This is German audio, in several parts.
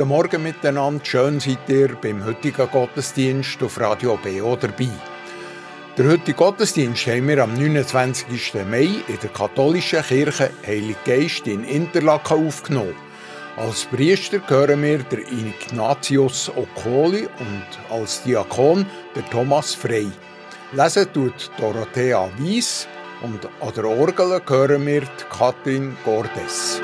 guten Morgen miteinander. Schön seid ihr beim heutigen Gottesdienst auf Radio BO dabei. Der heutige Gottesdienst haben wir am 29. Mai in der katholischen Kirche Heilig Geist in Interlaken aufgenommen. Als Priester hören wir der Ignatius Okoli und als Diakon der Thomas Frey. Lesen tut Dorothea Wies und an der Orgel hören wir Katrin Gordes.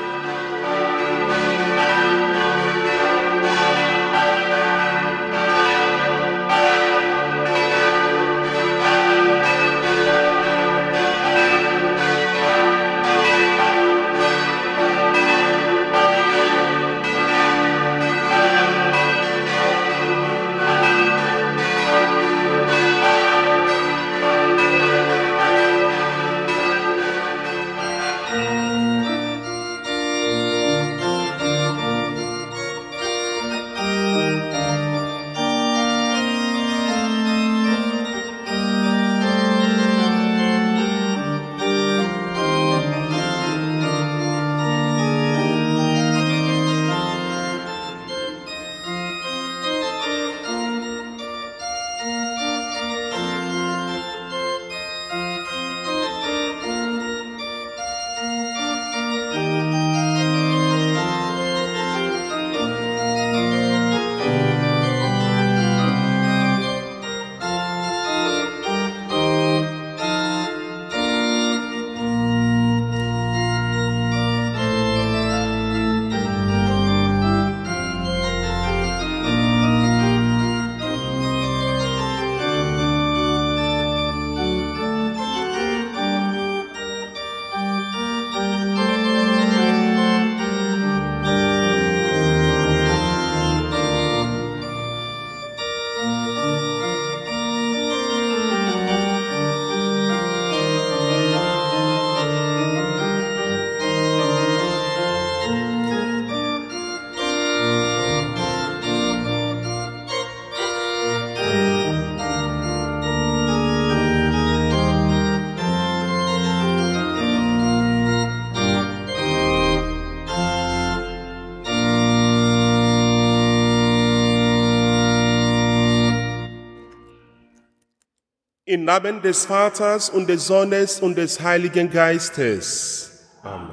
Im Namen des Vaters und des Sohnes und des Heiligen Geistes. Amen.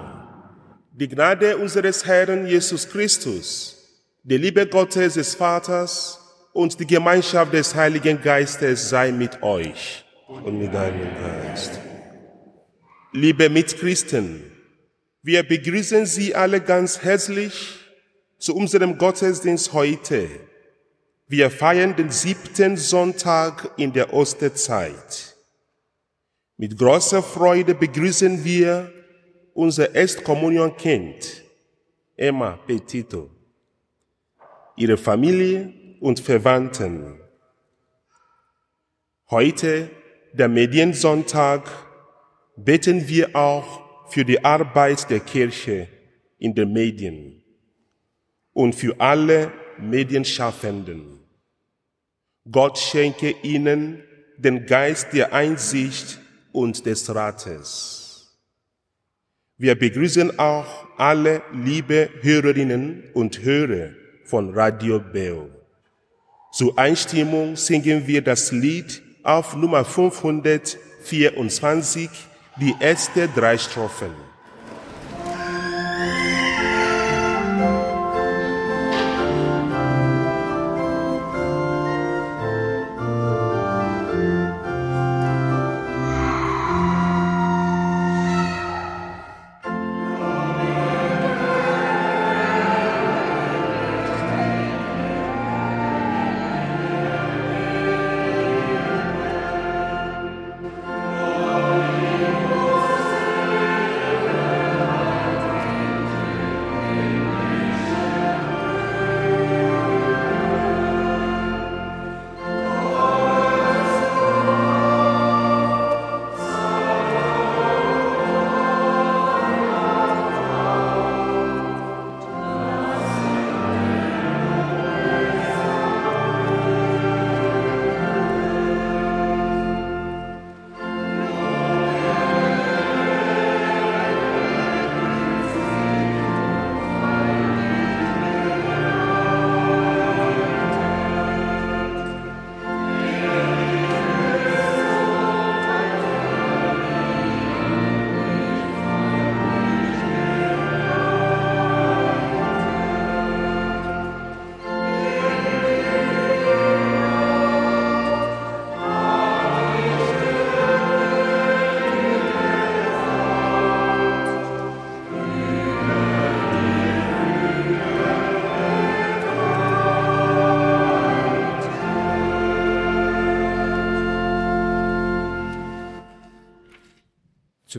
Die Gnade unseres Herrn Jesus Christus, die Liebe Gottes des Vaters und die Gemeinschaft des Heiligen Geistes sei mit euch und mit deinem Geist. Liebe Mitchristen, wir begrüßen Sie alle ganz herzlich zu unserem Gottesdienst heute wir feiern den siebten Sonntag in der Osterzeit. Mit großer Freude begrüßen wir unser Erstkommunionkind, Emma Petito, ihre Familie und Verwandten. Heute, der Mediensonntag, beten wir auch für die Arbeit der Kirche in den Medien und für alle Medienschaffenden. Gott schenke ihnen den Geist der Einsicht und des Rates. Wir begrüßen auch alle liebe Hörerinnen und Hörer von Radio Beo. Zur Einstimmung singen wir das Lied auf Nummer 524, die erste drei Strophen.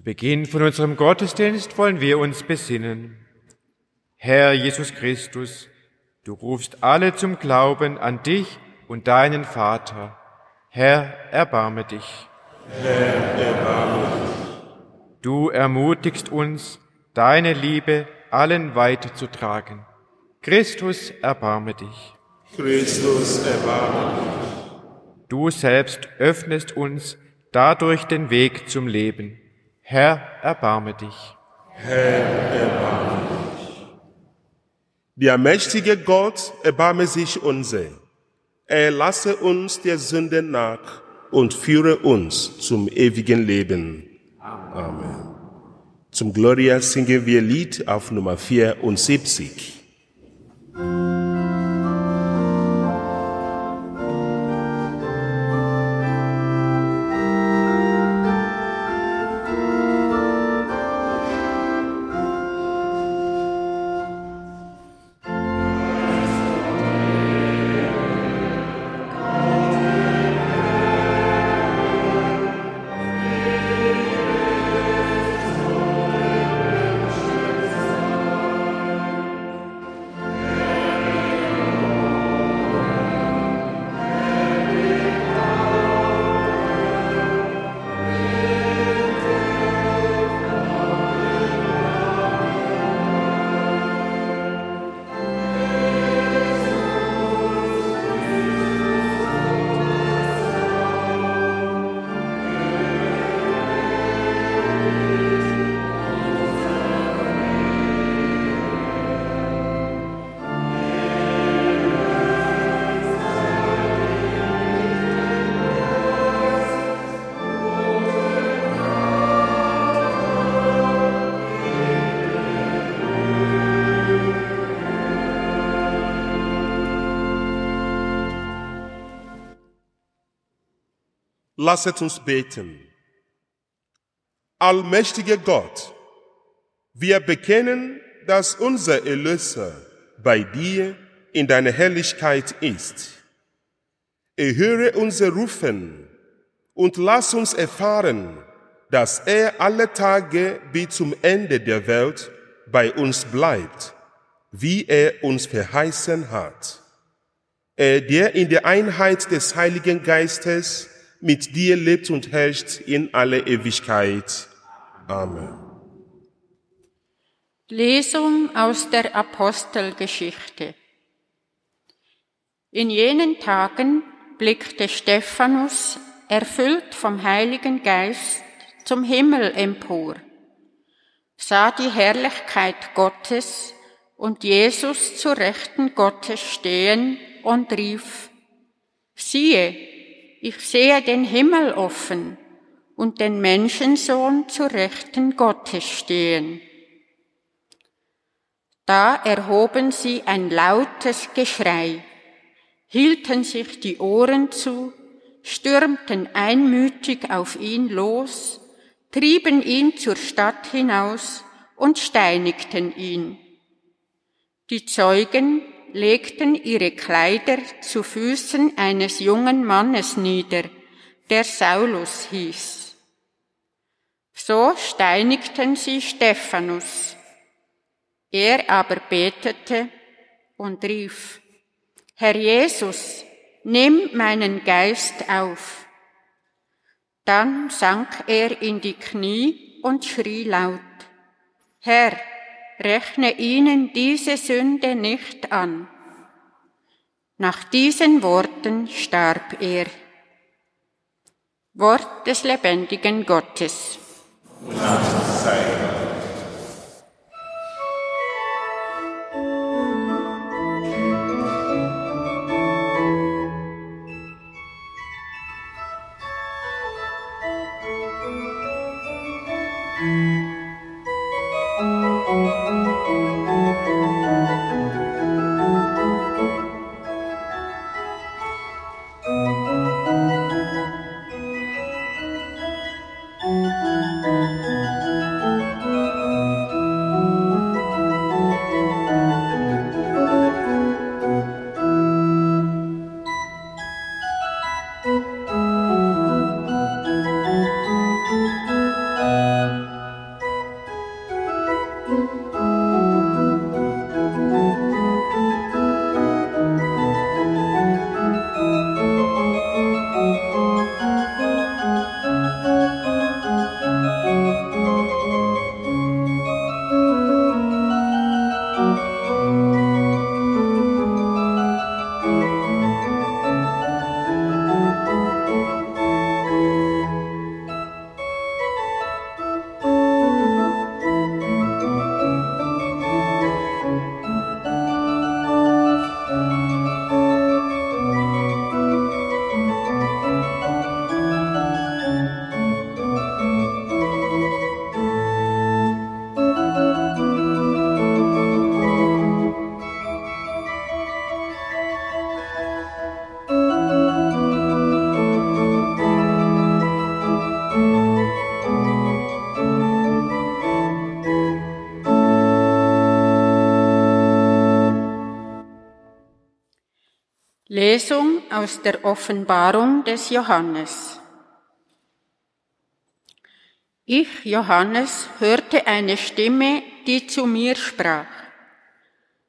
Beginn von unserem Gottesdienst wollen wir uns besinnen. Herr Jesus Christus, du rufst alle zum Glauben an dich und deinen Vater. Herr, erbarme dich. Herr, erbarme dich. Du ermutigst uns, deine Liebe allen weiterzutragen. Christus, erbarme dich. Christus, erbarme dich. Du selbst öffnest uns dadurch den Weg zum Leben. Herr, erbarme dich. Herr, erbarme dich. Der mächtige Gott erbarme sich unser. Er lasse uns der Sünde nach und führe uns zum ewigen Leben. Amen. Zum Gloria singen wir Lied auf Nummer 74. Lasset uns beten. Allmächtiger Gott, wir bekennen, dass unser Erlöser bei dir in deiner Herrlichkeit ist. Erhöre unser Rufen und lass uns erfahren, dass er alle Tage bis zum Ende der Welt bei uns bleibt, wie er uns verheißen hat. Er, der in der Einheit des Heiligen Geistes mit dir lebt und herrscht in alle Ewigkeit. Amen. Lesung aus der Apostelgeschichte. In jenen Tagen blickte Stephanus, erfüllt vom Heiligen Geist, zum Himmel empor, sah die Herrlichkeit Gottes und Jesus zu Rechten Gottes stehen und rief, siehe, ich sehe den Himmel offen und den Menschensohn zu Rechten Gottes stehen. Da erhoben sie ein lautes Geschrei, hielten sich die Ohren zu, stürmten einmütig auf ihn los, trieben ihn zur Stadt hinaus und steinigten ihn. Die Zeugen legten ihre Kleider zu Füßen eines jungen Mannes nieder, der Saulus hieß. So steinigten sie Stephanus. Er aber betete und rief, Herr Jesus, nimm meinen Geist auf. Dann sank er in die Knie und schrie laut, Herr, rechne ihnen diese Sünde nicht an. Nach diesen Worten starb er. Wort des lebendigen Gottes. Dank sei Lesung aus der Offenbarung des Johannes. Ich, Johannes, hörte eine Stimme, die zu mir sprach.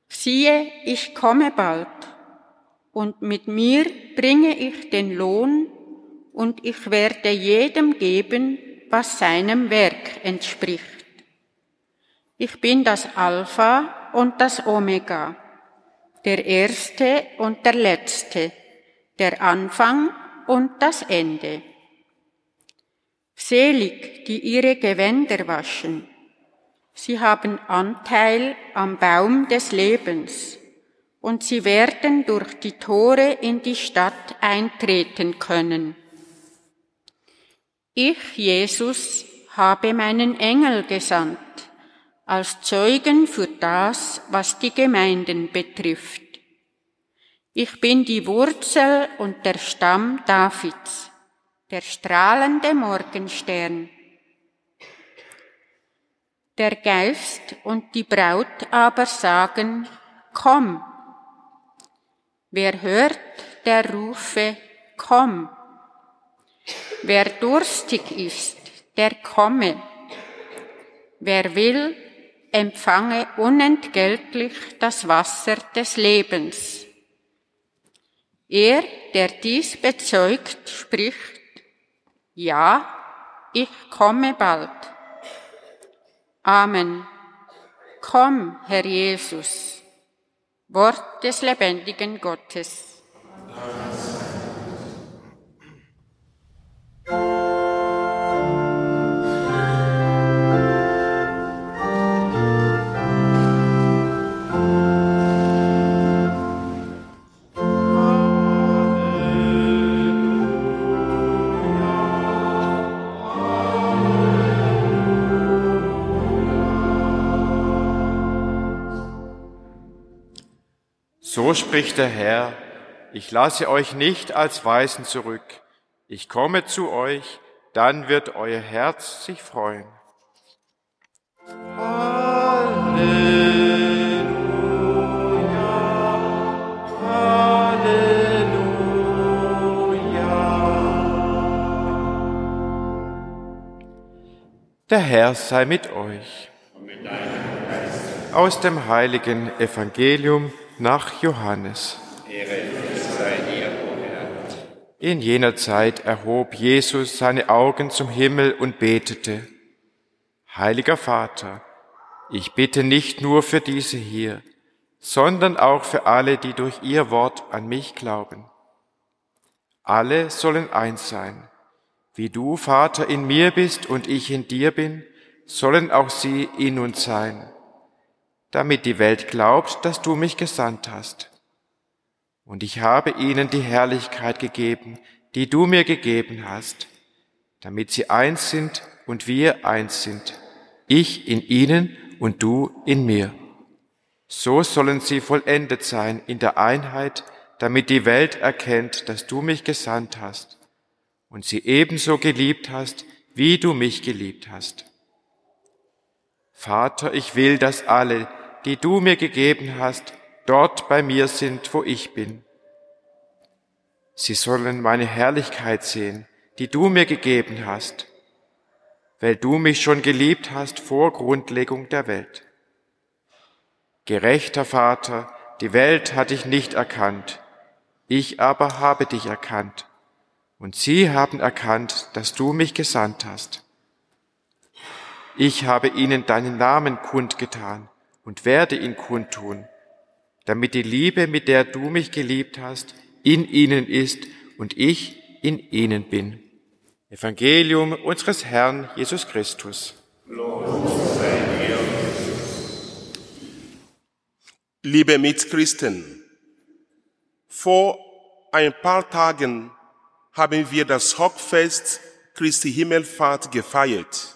Siehe, ich komme bald, und mit mir bringe ich den Lohn, und ich werde jedem geben, was seinem Werk entspricht. Ich bin das Alpha und das Omega der Erste und der Letzte, der Anfang und das Ende. Selig, die ihre Gewänder waschen. Sie haben Anteil am Baum des Lebens und sie werden durch die Tore in die Stadt eintreten können. Ich, Jesus, habe meinen Engel gesandt als Zeugen für das, was die Gemeinden betrifft. Ich bin die Wurzel und der Stamm Davids, der strahlende Morgenstern. Der Geist und die Braut aber sagen, komm. Wer hört, der rufe, komm. Wer durstig ist, der komme. Wer will, empfange unentgeltlich das Wasser des Lebens. Er, der dies bezeugt, spricht, ja, ich komme bald. Amen. Komm, Herr Jesus. Wort des lebendigen Gottes. Amen. So spricht der Herr, ich lasse euch nicht als Weisen zurück, ich komme zu euch, dann wird euer Herz sich freuen. Halleluja, Halleluja. Der Herr sei mit euch. Aus dem heiligen Evangelium nach Johannes. In jener Zeit erhob Jesus seine Augen zum Himmel und betete, Heiliger Vater, ich bitte nicht nur für diese hier, sondern auch für alle, die durch ihr Wort an mich glauben. Alle sollen eins sein. Wie du, Vater, in mir bist und ich in dir bin, sollen auch sie in uns sein damit die Welt glaubt, dass du mich gesandt hast. Und ich habe ihnen die Herrlichkeit gegeben, die du mir gegeben hast, damit sie eins sind und wir eins sind, ich in ihnen und du in mir. So sollen sie vollendet sein in der Einheit, damit die Welt erkennt, dass du mich gesandt hast und sie ebenso geliebt hast, wie du mich geliebt hast. Vater, ich will, dass alle, die du mir gegeben hast, dort bei mir sind, wo ich bin. Sie sollen meine Herrlichkeit sehen, die du mir gegeben hast, weil du mich schon geliebt hast vor Grundlegung der Welt. Gerechter Vater, die Welt hat dich nicht erkannt, ich aber habe dich erkannt, und sie haben erkannt, dass du mich gesandt hast. Ich habe ihnen deinen Namen kundgetan, und werde ihn kundtun, damit die Liebe, mit der du mich geliebt hast, in ihnen ist und ich in ihnen bin. Evangelium unseres Herrn Jesus Christus. Liebe Mitchristen, vor ein paar Tagen haben wir das Hockfest Christi Himmelfahrt gefeiert.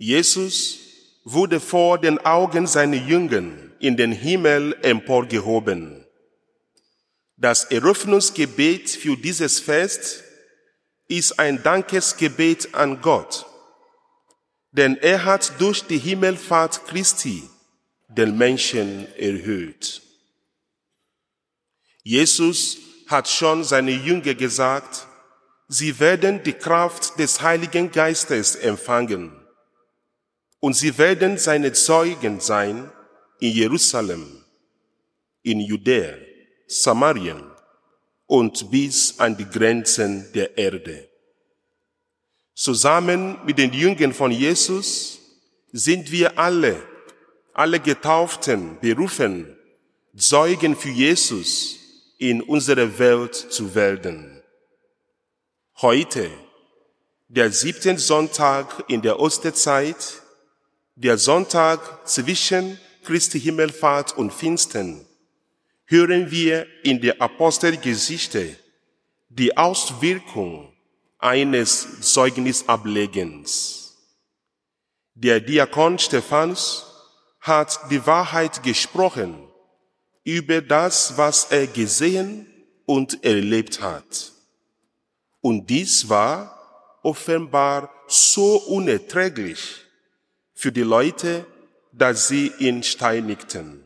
Jesus wurde vor den Augen seiner Jüngern in den Himmel emporgehoben. Das Eröffnungsgebet für dieses Fest ist ein Dankesgebet an Gott, denn er hat durch die Himmelfahrt Christi den Menschen erhöht. Jesus hat schon seine Jünger gesagt, sie werden die Kraft des Heiligen Geistes empfangen und sie werden seine Zeugen sein in Jerusalem, in Judäa, Samarien und bis an die Grenzen der Erde. Zusammen mit den Jüngern von Jesus sind wir alle, alle Getauften berufen, Zeugen für Jesus in unserer Welt zu werden. Heute, der siebten Sonntag in der Osterzeit, der Sonntag zwischen Christi Himmelfahrt und Pfingsten, hören wir in der Apostelgeschichte die Auswirkung eines Zeugnisablegens. Der Diakon Stephanus hat die Wahrheit gesprochen über das, was er gesehen und erlebt hat. Und dies war offenbar so unerträglich für die Leute, dass sie ihn steinigten.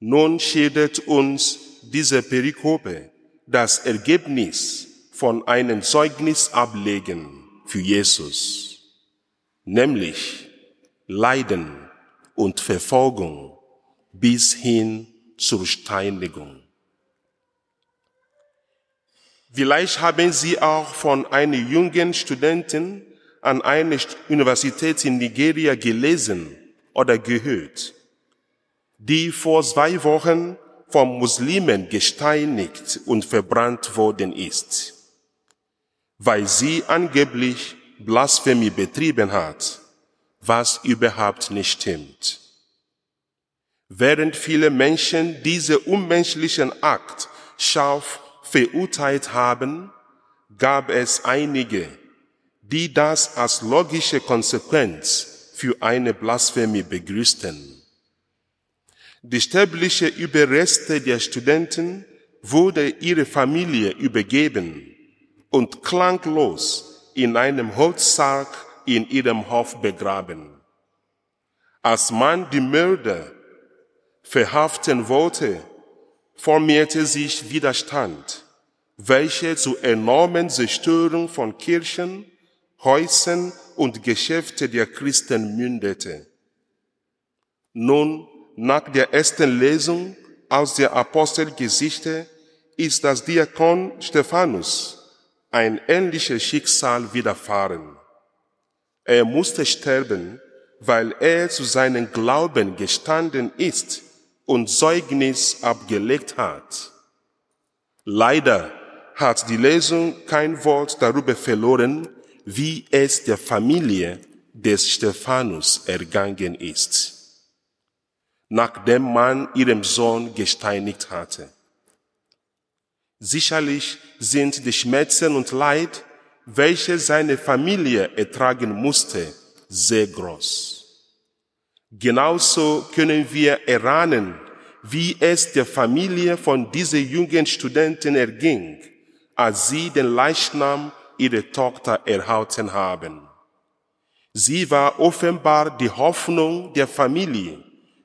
Nun schildert uns diese Perikope das Ergebnis von einem Zeugnis ablegen für Jesus, nämlich Leiden und Verfolgung bis hin zur Steinigung. Vielleicht haben Sie auch von einem jungen Studenten an einer Universität in Nigeria gelesen oder gehört, die vor zwei Wochen vom Muslimen gesteinigt und verbrannt worden ist, weil sie angeblich Blasphemie betrieben hat, was überhaupt nicht stimmt. Während viele Menschen diese unmenschlichen Akt scharf verurteilt haben, gab es einige, die das als logische Konsequenz für eine Blasphemie begrüßten. Die sterbliche Überreste der Studenten wurde ihre Familie übergeben und klanglos in einem Holzsarg in ihrem Hof begraben. Als man die Mörder verhaften wollte, formierte sich Widerstand, welche zu enormen Zerstörung von Kirchen, Häusern und Geschäfte der Christen mündete. Nun, nach der ersten Lesung aus der Apostelgeschichte ist das Diakon Stephanus ein ähnliches Schicksal widerfahren. Er musste sterben, weil er zu seinem Glauben gestanden ist und Zeugnis abgelegt hat. Leider hat die Lesung kein Wort darüber verloren, wie es der Familie des Stephanus ergangen ist, nachdem man ihrem Sohn gesteinigt hatte. Sicherlich sind die Schmerzen und Leid, welche seine Familie ertragen musste, sehr groß. Genauso können wir erahnen, wie es der Familie von diesen jungen Studenten erging, als sie den Leichnam ihrer Tochter erhalten haben. Sie war offenbar die Hoffnung der Familie.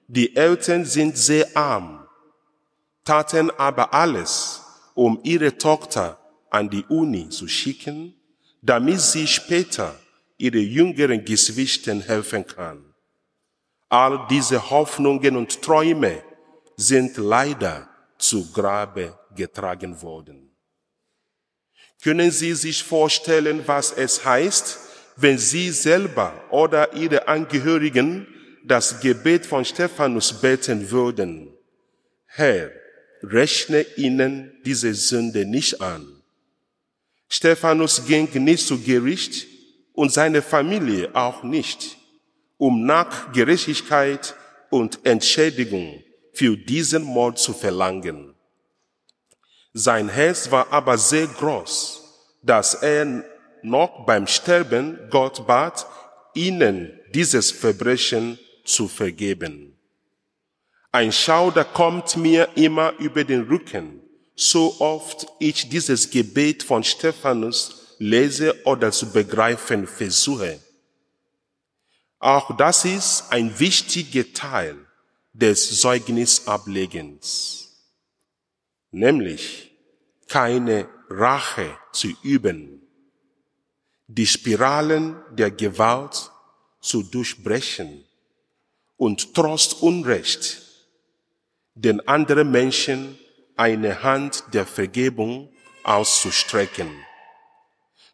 Die Eltern sind sehr arm, taten aber alles, um ihre Tochter an die Uni zu schicken, damit sie später ihre jüngeren Geschwistern helfen kann. All diese Hoffnungen und Träume sind leider zu Grabe getragen worden. Können Sie sich vorstellen, was es heißt, wenn Sie selber oder Ihre Angehörigen das Gebet von Stephanus beten würden? Herr, rechne ihnen diese Sünde nicht an. Stephanus ging nicht zu Gericht und seine Familie auch nicht um nach Gerechtigkeit und Entschädigung für diesen Mord zu verlangen. Sein Herz war aber sehr groß, dass er noch beim Sterben Gott bat, ihnen dieses Verbrechen zu vergeben. Ein Schauder kommt mir immer über den Rücken, so oft ich dieses Gebet von Stephanus lese oder zu begreifen versuche. Auch das ist ein wichtiger Teil des Zeugnisablegens. Nämlich keine Rache zu üben, die Spiralen der Gewalt zu durchbrechen und trotz Unrecht den anderen Menschen eine Hand der Vergebung auszustrecken.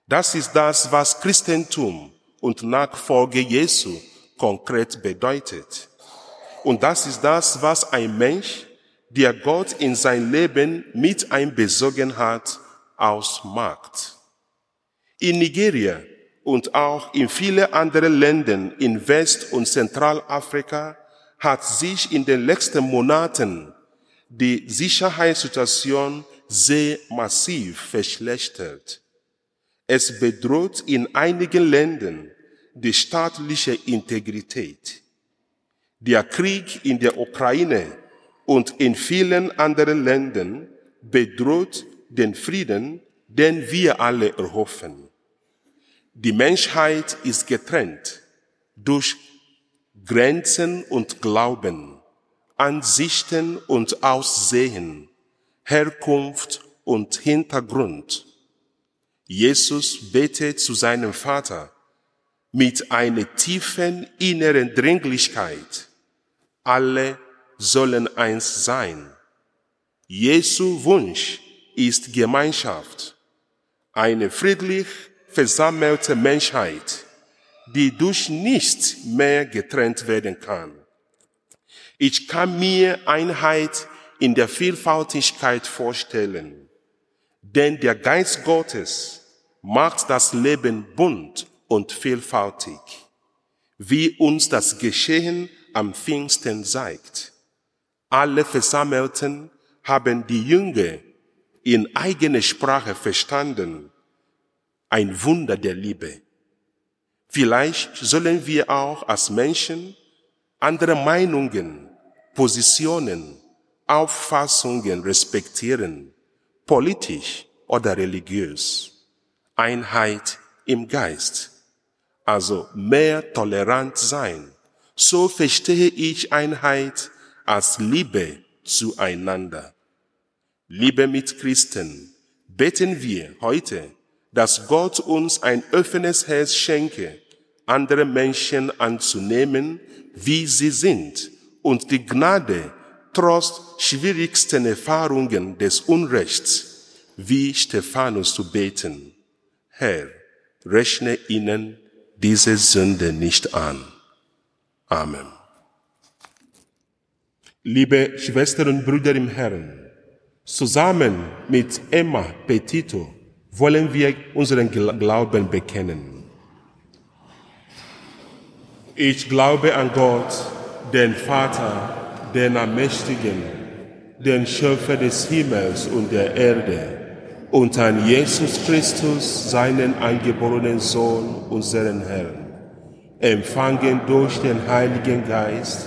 Das ist das, was Christentum und Nachfolge Jesu konkret bedeutet. Und das ist das, was ein Mensch, der Gott in sein Leben mit einbezogen hat, ausmacht. In Nigeria und auch in vielen anderen Ländern in West- und Zentralafrika hat sich in den letzten Monaten die Sicherheitssituation sehr massiv verschlechtert. Es bedroht in einigen Ländern die staatliche Integrität. Der Krieg in der Ukraine und in vielen anderen Ländern bedroht den Frieden, den wir alle erhoffen. Die Menschheit ist getrennt durch Grenzen und Glauben, Ansichten und Aussehen, Herkunft und Hintergrund. Jesus betet zu seinem Vater mit einer tiefen inneren Dringlichkeit. Alle sollen eins sein. Jesu Wunsch ist Gemeinschaft, eine friedlich versammelte Menschheit, die durch nichts mehr getrennt werden kann. Ich kann mir Einheit in der Vielfaltigkeit vorstellen, denn der Geist Gottes macht das Leben bunt und vielfältig, wie uns das Geschehen am Pfingsten zeigt. Alle Versammelten haben die Jünger in eigener Sprache verstanden. Ein Wunder der Liebe. Vielleicht sollen wir auch als Menschen andere Meinungen, Positionen, Auffassungen respektieren, politisch oder religiös. Einheit im Geist, also mehr tolerant sein. So verstehe ich Einheit als Liebe zueinander. Liebe mit Christen, beten wir heute dass Gott uns ein offenes Herz schenke, andere Menschen anzunehmen, wie sie sind und die Gnade trotz schwierigsten Erfahrungen des Unrechts, wie Stephanus zu beten. Herr, rechne ihnen diese Sünde nicht an. Amen. Liebe Schwestern und Brüder im Herrn, zusammen mit Emma Petito wollen wir unseren Glauben bekennen. Ich glaube an Gott, den Vater, den Allmächtigen, den Schöpfer des Himmels und der Erde, und an Jesus Christus, seinen angeborenen Sohn, unseren Herrn, empfangen durch den Heiligen Geist,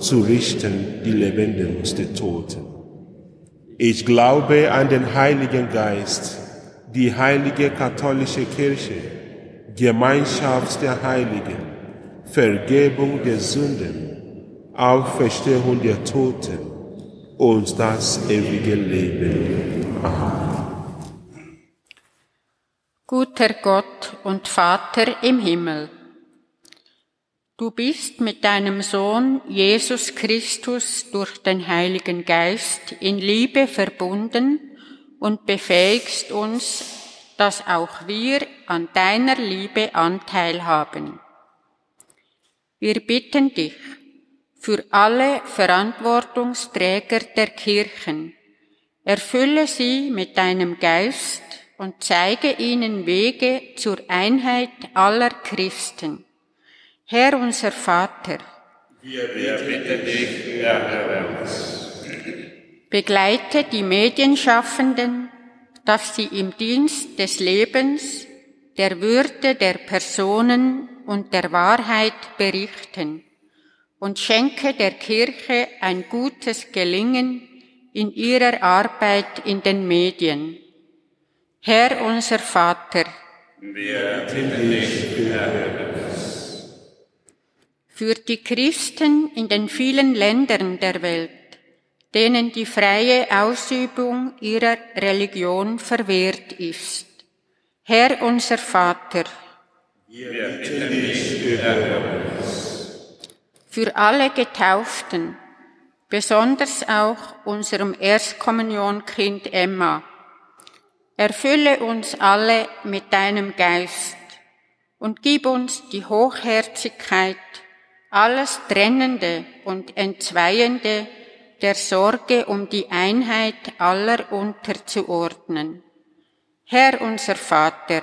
zu richten die Lebenden und die Toten. Ich glaube an den Heiligen Geist, die heilige katholische Kirche, Gemeinschaft der Heiligen, Vergebung der Sünden, Auferstehung der Toten und das ewige Leben. Amen. Guter Gott und Vater im Himmel, du bist mit deinem Sohn Jesus Christus durch den Heiligen Geist in Liebe verbunden und befähigst uns, dass auch wir an deiner Liebe Anteil haben. Wir bitten dich für alle Verantwortungsträger der Kirchen, erfülle sie mit deinem Geist und zeige ihnen Wege zur Einheit aller Christen. Herr unser Vater, wir bitten dich, erhöre uns. Begleite die Medienschaffenden, dass sie im Dienst des Lebens, der Würde der Personen und der Wahrheit berichten und schenke der Kirche ein gutes Gelingen in ihrer Arbeit in den Medien. Herr unser Vater, Wir bitten dich, Herr, für die Christen in den vielen Ländern der Welt, denen die freie Ausübung ihrer Religion verwehrt ist. Herr unser Vater, wir bitten dich, für alle Getauften, besonders auch unserem Erstkommunionkind Emma. Erfülle uns alle mit deinem Geist und gib uns die Hochherzigkeit, alles Trennende und Entzweiende der Sorge um die Einheit aller unterzuordnen. Herr unser Vater,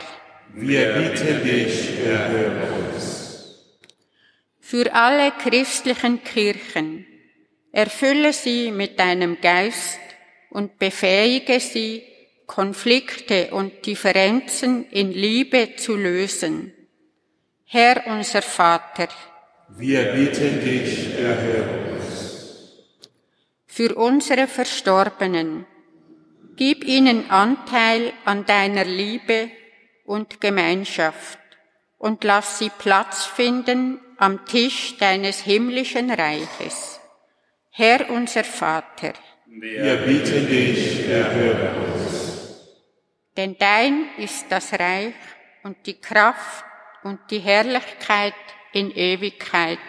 Wir bitten dich, erhöre uns. für alle christlichen Kirchen, erfülle sie mit deinem Geist und befähige sie, Konflikte und Differenzen in Liebe zu lösen. Herr unser Vater, Wir bitten dich, erhöre uns. für unsere Verstorbenen, gib ihnen Anteil an deiner Liebe und Gemeinschaft und lass sie Platz finden am Tisch deines himmlischen Reiches. Herr unser Vater, Wir bitten dich, erhöre uns. denn dein ist das Reich und die Kraft und die Herrlichkeit in Ewigkeit.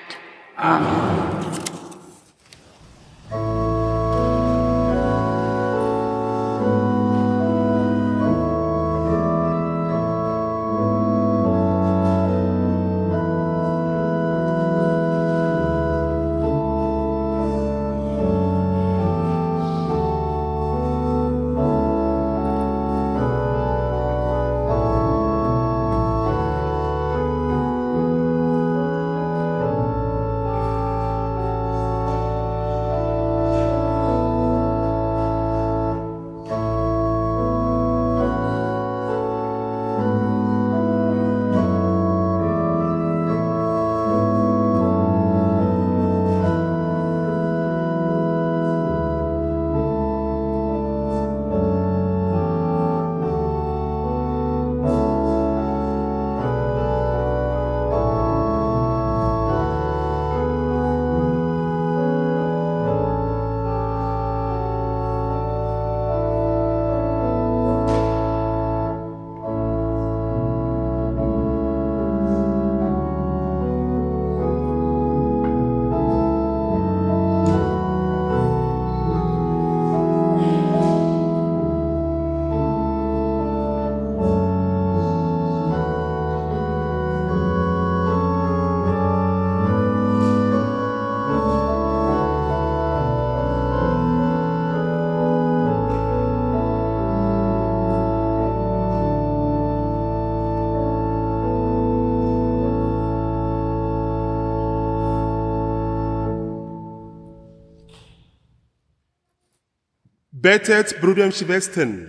Betet, Brüder und Schwestern,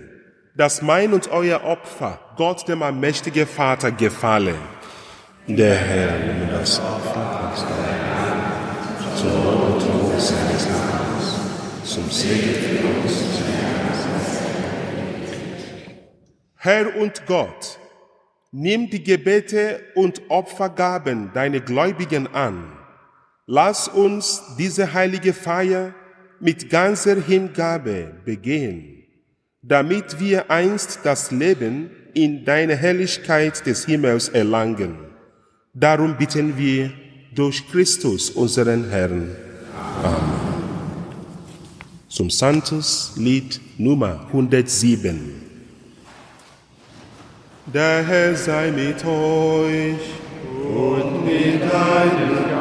dass mein und euer Opfer Gott, dem allmächtigen Vater, gefalle. Der Herr nehme das Opfer aus deiner Hand, zum Lob und Ruhe seines Namens, zum Segen für uns. Herr und Gott, nimm die Gebete und Opfergaben deiner Gläubigen an. Lass uns diese heilige Feier mit ganzer Hingabe begehen, damit wir einst das Leben in deiner Herrlichkeit des Himmels erlangen. Darum bitten wir durch Christus, unseren Herrn. Amen. Zum Santos Lied Nummer 107. Der Herr sei mit euch und mit deinem.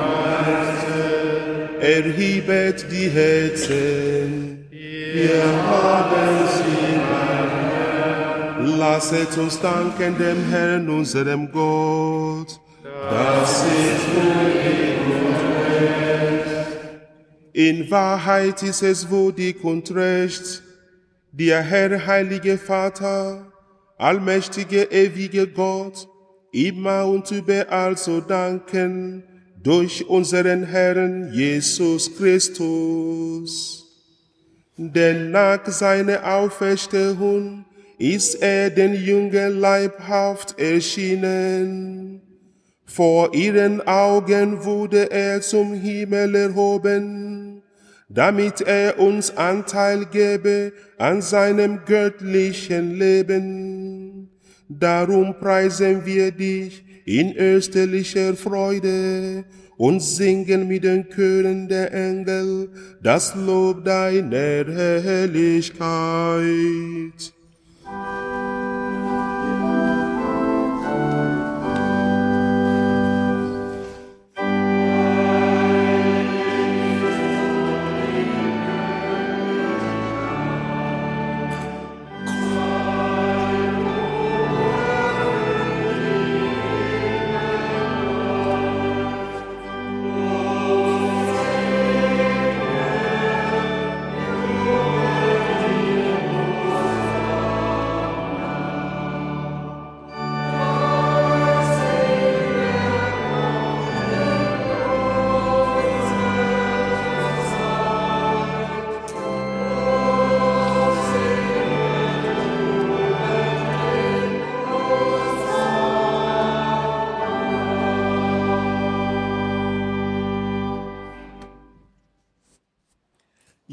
Erhebet die Herzen. Wir haben sie beim Herrn. Lasset uns danken dem Herrn, unserem Gott. Das ist würdig und recht. In Wahrheit ist es würdig und recht, Der Herr, heilige Vater, allmächtige, ewige Gott, immer und überall zu danken durch unseren Herrn Jesus Christus. Denn nach seiner Auferstehung ist er den Jüngern leibhaft erschienen. Vor ihren Augen wurde er zum Himmel erhoben, damit er uns Anteil gebe an seinem göttlichen Leben. Darum preisen wir dich in österlicher Freude und singen mit den Chören der Engel das Lob deiner Herrlichkeit.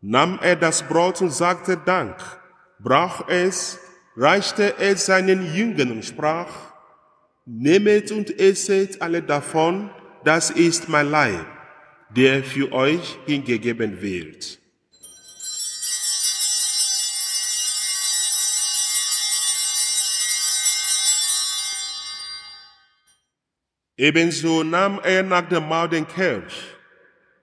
nahm er das Brot und sagte Dank, brach es, reichte es seinen Jüngern und sprach, Nehmet und esset alle davon, das ist mein Leib, der für euch hingegeben wird. Ebenso nahm er nach dem Mahl den Kelch,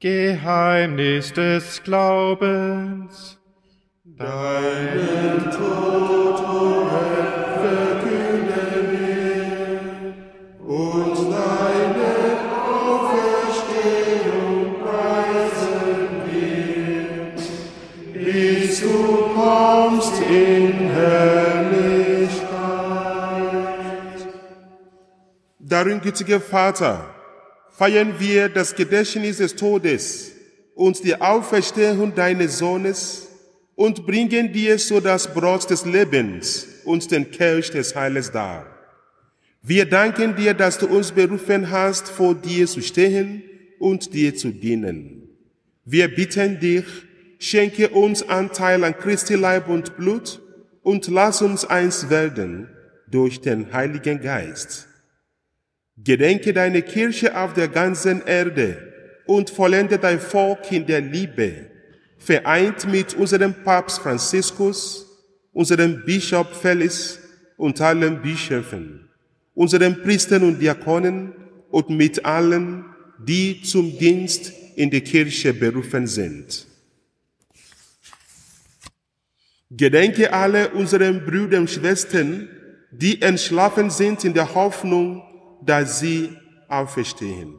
Geheimnis des Glaubens. Deinen Tod, o Herr, verkünden wir, und deine Auferstehung preisen wir, bis du kommst in Herrlichkeit. Darin, gütiger Vater, feiern wir das Gedächtnis des Todes und die Auferstehung deines Sohnes und bringen dir so das Brot des Lebens und den Kelch des Heiles dar. Wir danken dir, dass du uns berufen hast, vor dir zu stehen und dir zu dienen. Wir bitten dich, schenke uns Anteil an Christi Leib und Blut und lass uns eins werden durch den Heiligen Geist. Gedenke deine Kirche auf der ganzen Erde und vollende dein Volk in der Liebe, vereint mit unserem Papst Franziskus, unserem Bischof Felix und allen Bischöfen, unseren Priestern und Diakonen und mit allen, die zum Dienst in der Kirche berufen sind. Gedenke alle unseren Brüder und Schwestern, die entschlafen sind in der Hoffnung, dass sie auferstehen.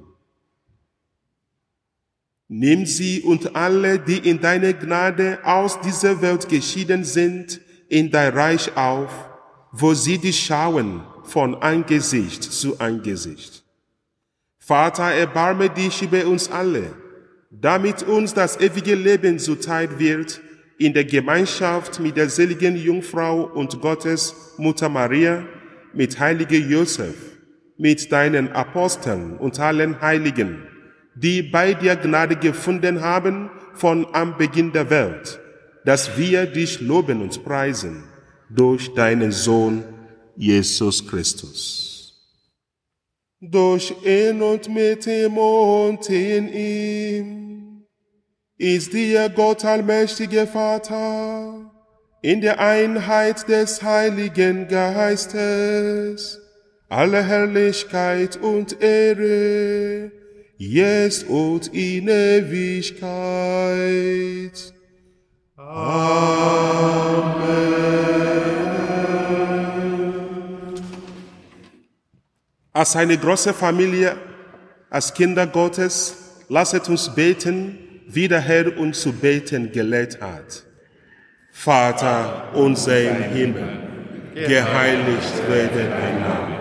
Nimm sie und alle, die in deiner Gnade aus dieser Welt geschieden sind, in dein Reich auf, wo sie dich schauen von Angesicht zu Angesicht. Vater, erbarme dich über uns alle, damit uns das ewige Leben zuteil wird, in der Gemeinschaft mit der seligen Jungfrau und Gottes Mutter Maria, mit heilige Josef, mit deinen Aposteln und allen Heiligen, die bei dir Gnade gefunden haben von am Beginn der Welt, dass wir dich loben und preisen durch deinen Sohn Jesus Christus. Durch ihn und mit ihm und in ihm ist dir Gott allmächtige Vater in der Einheit des Heiligen Geistes alle Herrlichkeit und Ehre, jetzt und in Ewigkeit. Amen. Als eine große Familie, als Kinder Gottes, lasset uns beten, wie der Herr uns zu beten gelehrt hat. Vater unser im Himmel, geheiligt werde dein Name.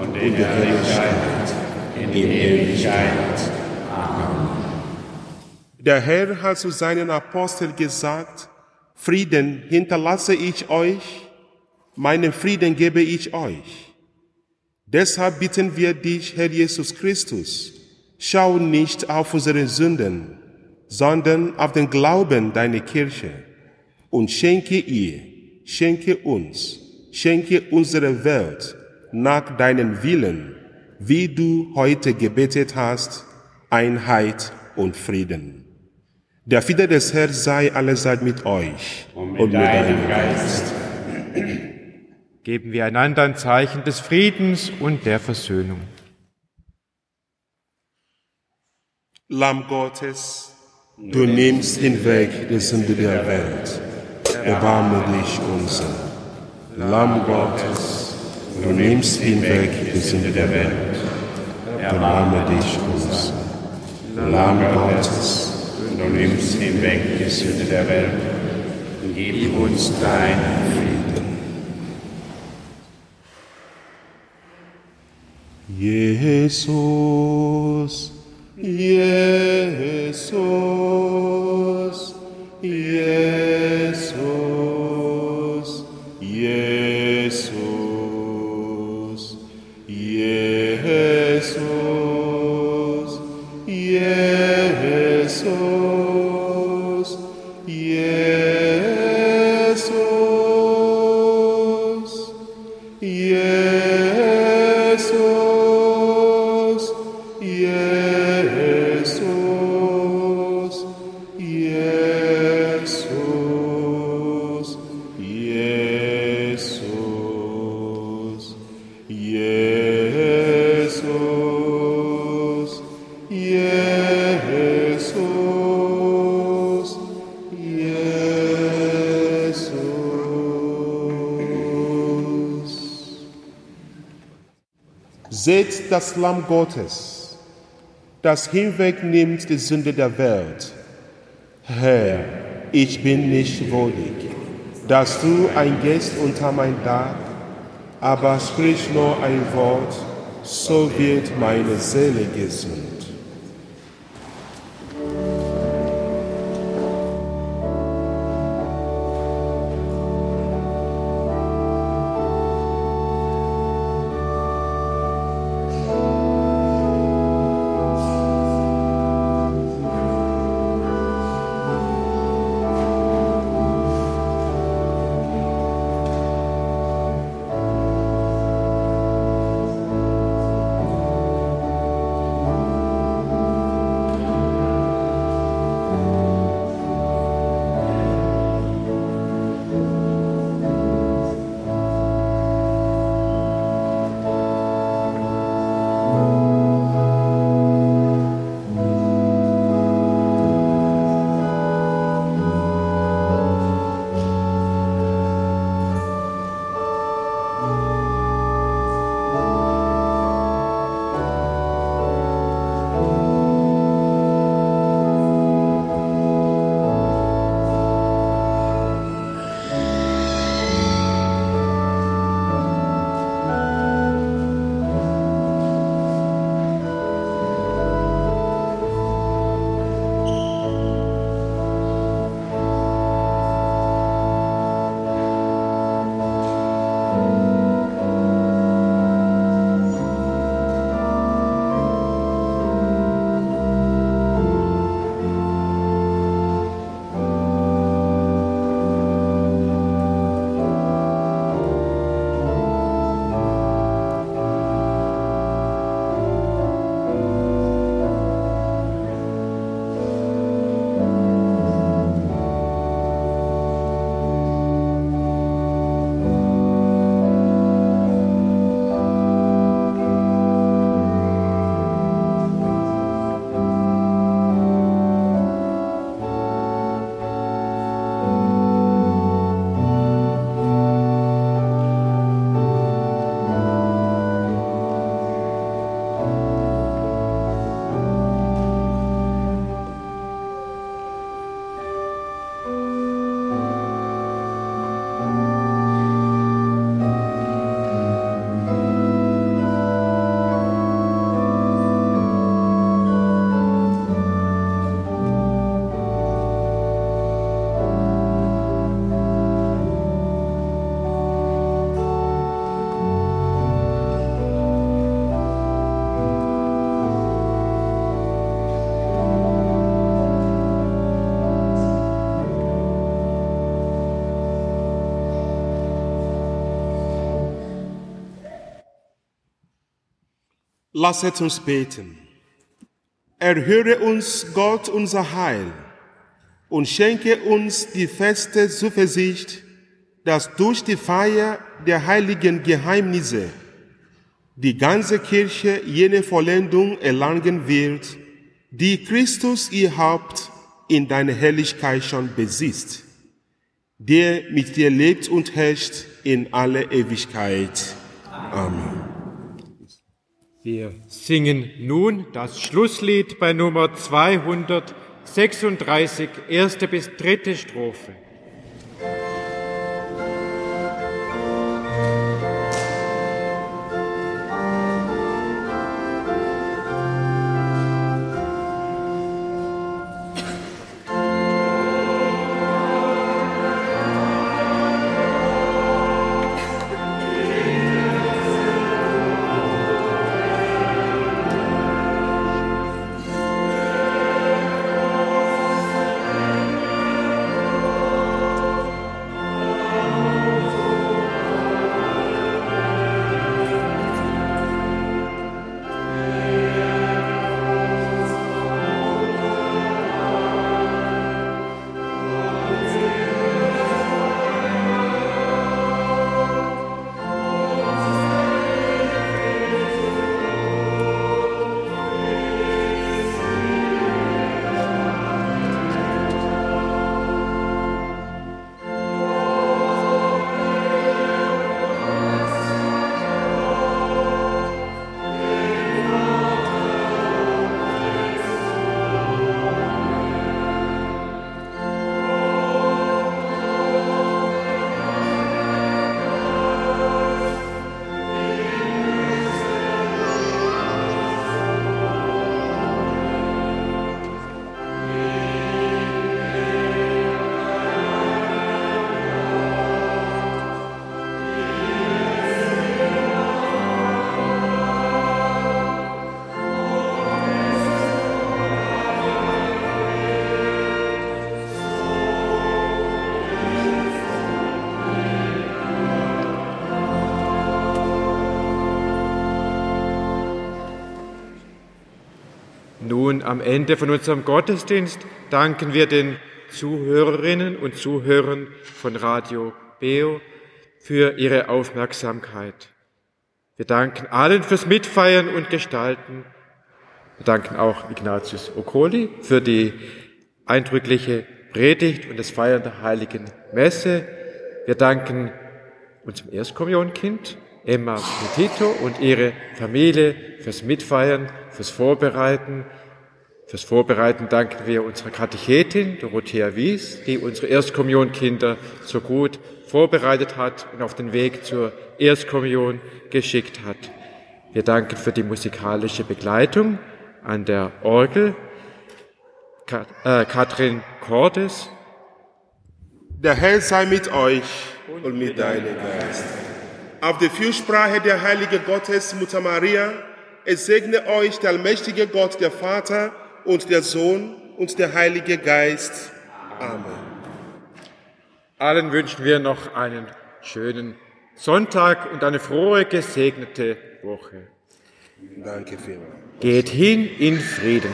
und die Herrlichkeit in Ewigkeit. Amen. Der Herr hat zu seinen Aposteln gesagt, Frieden hinterlasse ich euch, meinen Frieden gebe ich euch. Deshalb bitten wir dich, Herr Jesus Christus, schau nicht auf unsere Sünden, sondern auf den Glauben deiner Kirche und schenke ihr, schenke uns, schenke unsere Welt nach deinem Willen, wie du heute gebetet hast, Einheit und Frieden. Der Friede des Herrn sei allezeit mit euch und mit, und mit deinem Geist. Geben wir einander ein Zeichen des Friedens und der Versöhnung. Lamm Gottes, du nimmst hinweg die Sünde der Welt. Erbarme dich unser. Lamm Gottes, du nimmst hinweg die Sünde der Welt. Erbarme dich unser. Lamm Gottes, du nimmst hinweg die Sünde der Welt. Gib uns deinen Frieden. Jesus, Jesus, Jesus, Jesus, Seht das Lamm Gottes, das hinwegnimmt die Sünde der Welt. Herr, ich bin nicht würdig, dass du eingehst unter mein Dach, aber sprich nur ein Wort, so wird meine Seele gesund. Lasset uns beten. Erhöre uns, Gott, unser Heil, und schenke uns die feste Zuversicht, dass durch die Feier der heiligen Geheimnisse die ganze Kirche jene Vollendung erlangen wird, die Christus ihr Haupt in deiner Herrlichkeit schon besitzt, der mit dir lebt und herrscht in alle Ewigkeit. Amen. Wir singen nun das Schlusslied bei Nummer 236, erste bis dritte Strophe. Nun am Ende von unserem Gottesdienst danken wir den Zuhörerinnen und Zuhörern von Radio Beo für ihre Aufmerksamkeit. Wir danken allen fürs Mitfeiern und Gestalten. Wir danken auch Ignatius Okoli für die eindrückliche Predigt und das Feiern der heiligen Messe. Wir danken unserem Erstkommunionkind Emma Petito und ihre Familie fürs Mitfeiern, fürs Vorbereiten. Fürs Vorbereiten danken wir unserer Katechetin Dorothea Wies, die unsere Erstkommunionkinder so gut vorbereitet hat und auf den Weg zur Erstkommunion geschickt hat. Wir danken für die musikalische Begleitung an der Orgel äh, Katrin Cordes. Der Herr sei mit euch und mit deinem Geist. Auf der Fürsprache der Heilige Gottes, Mutter Maria, es segne euch der allmächtige Gott, der Vater und der Sohn und der Heilige Geist. Amen. Allen wünschen wir noch einen schönen Sonntag und eine frohe, gesegnete Woche. Danke vielmals. Geht hin in Frieden.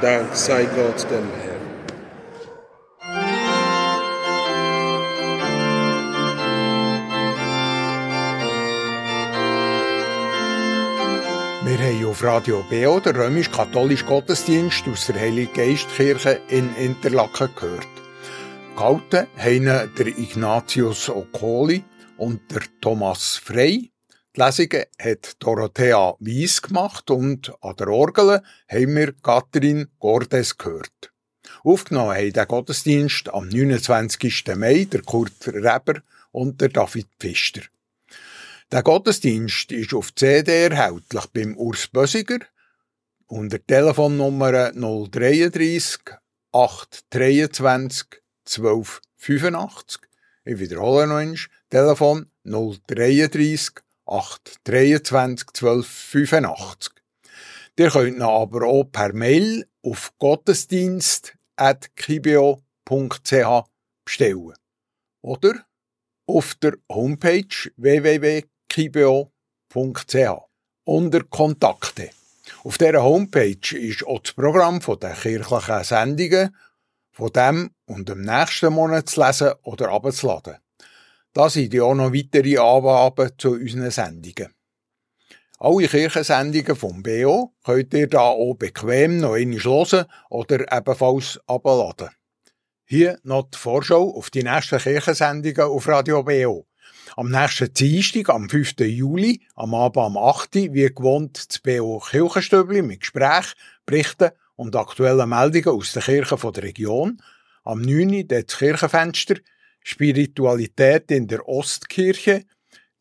Dank sei Gott dem Herrn. Auf Radio BO den römisch-katholischen Gottesdienst aus der Heilige Geistkirche in Interlaken gehört. Gehalten haben der Ignatius Okoli und der Thomas Frey. Die Lesungen hat Dorothea Wies gemacht und an der Orgel haben wir Katrin Gordes gehört. Aufgenommen haben den Gottesdienst am 29. Mai der Kurt Reber und der David Pfister. Der Gottesdienst ist auf CD erhältlich beim Urs Bösiger unter Telefonnummer 033 823 1285. Ich wiederhole noch einmal. Telefon 033 823 1285. Ihr könnt ihn aber auch per Mail auf gottesdienst.kibio.ch bestellen. Oder auf der Homepage www kibeo.ch unter Kontakte. Auf dieser Homepage ist auch das Programm der kirchlichen Sendungen von dem und dem nächsten Monat zu lesen oder abzuladen. Da sind ja auch noch weitere Angaben zu unseren Sendungen. Alle Kirchensendungen vom BO könnt ihr da auch bequem noch einmal hören oder ebenfalls abladen. Hier noch die Vorschau auf die nächsten Kirchensendungen auf Radio BO. Am nächsten Dienstag, am 5. Juli, am Abend am 8. wie gewohnt das BO Kirchenstübli mit Gesprächen, Berichten und aktuellen Meldungen aus der Kirche der Region. Am 9. das Kirchenfenster, Spiritualität in der Ostkirche,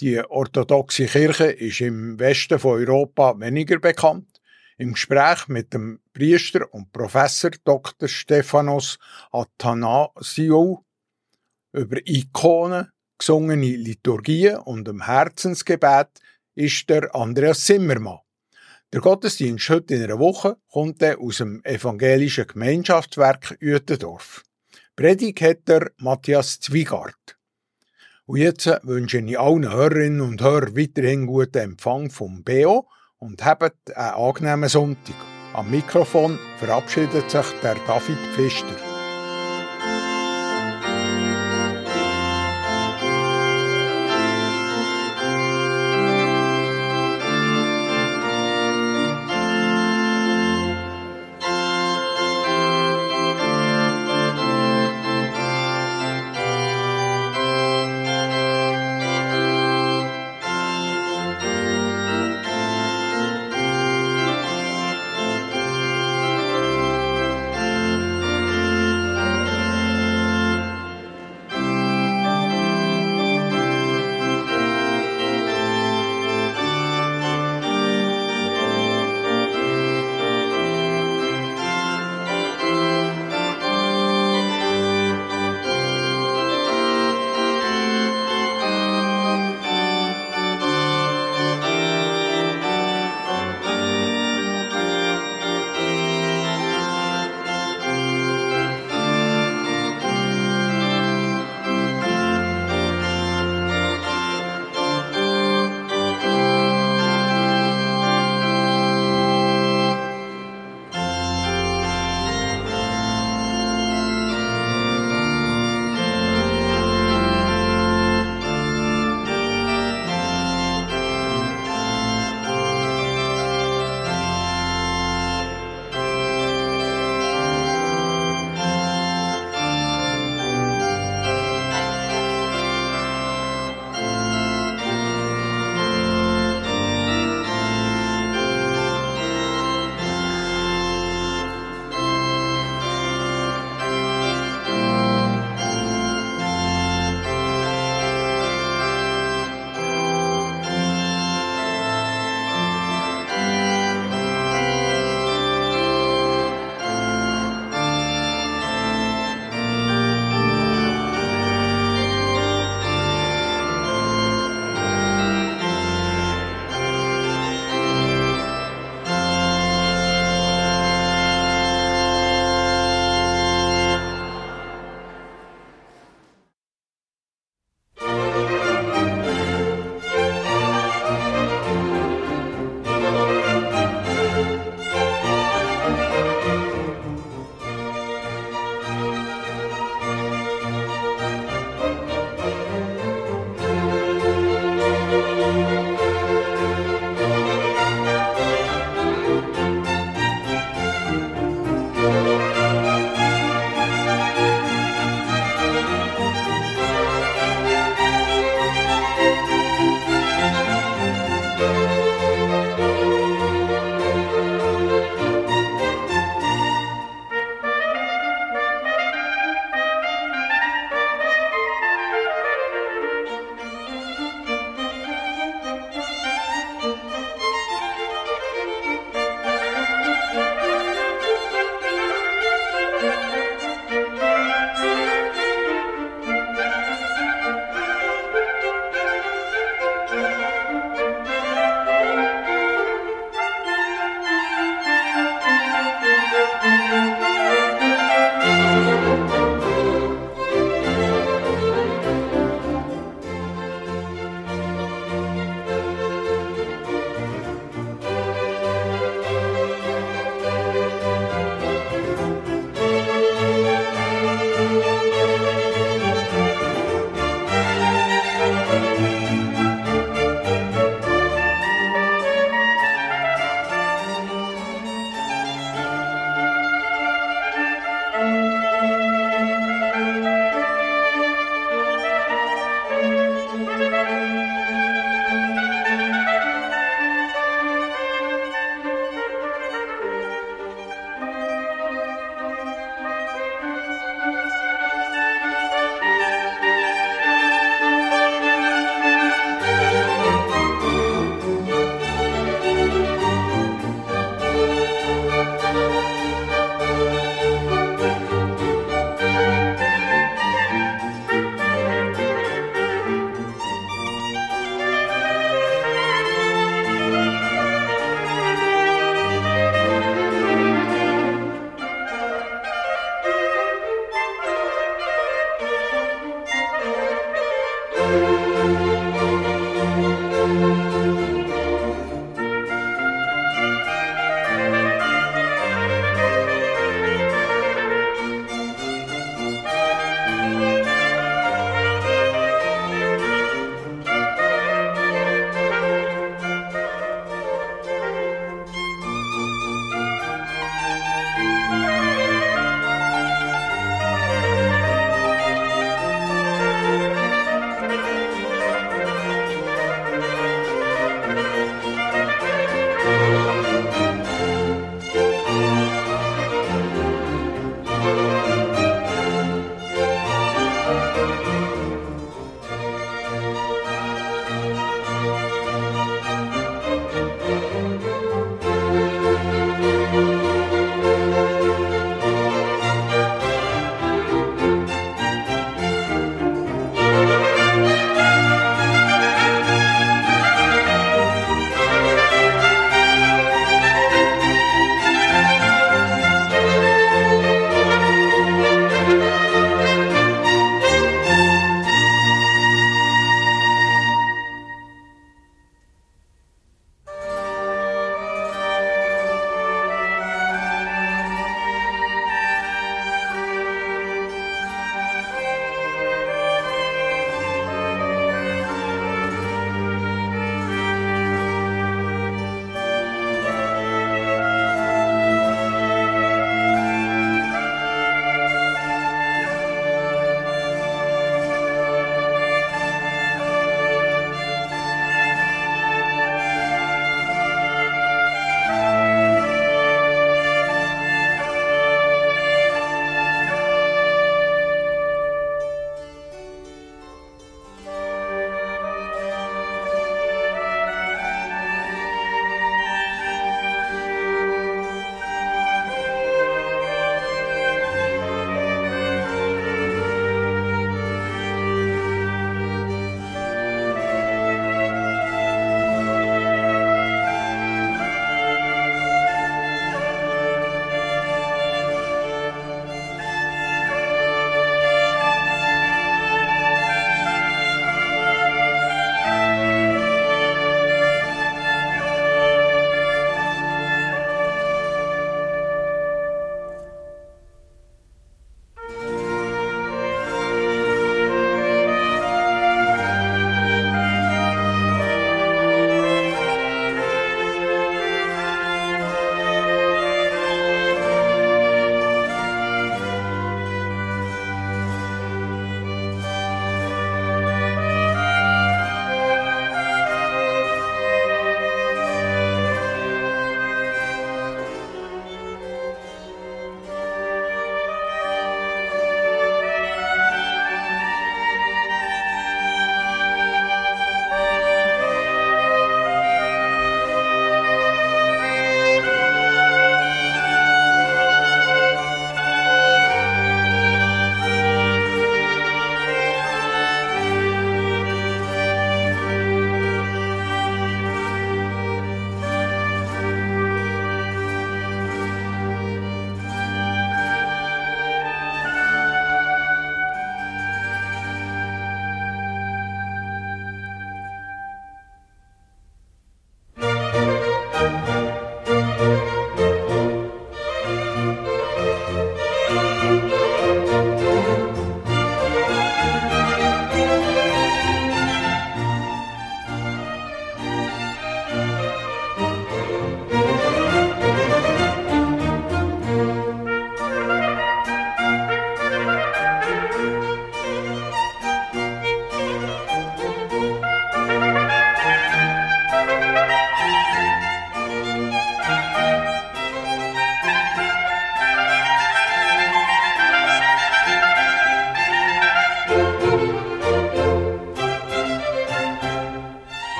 die orthodoxe Kirche ist im Westen von Europa weniger bekannt. Im Gespräch mit dem Priester und Professor Dr. Stephanos Athanasiou über Ikonen, gesungene Liturgien und dem Herzensgebet ist der Andreas Zimmermann. Der Gottesdienst heute in einer Woche kommt aus dem evangelischen Gemeinschaftswerk Uetendorf. Predigt hat der Matthias Zwiegart. Und jetzt wünsche ich allen Hörerinnen und Hörern weiterhin guten Empfang vom BO und habt einen angenehmen Sonntag. Am Mikrofon verabschiedet sich der David Pfister.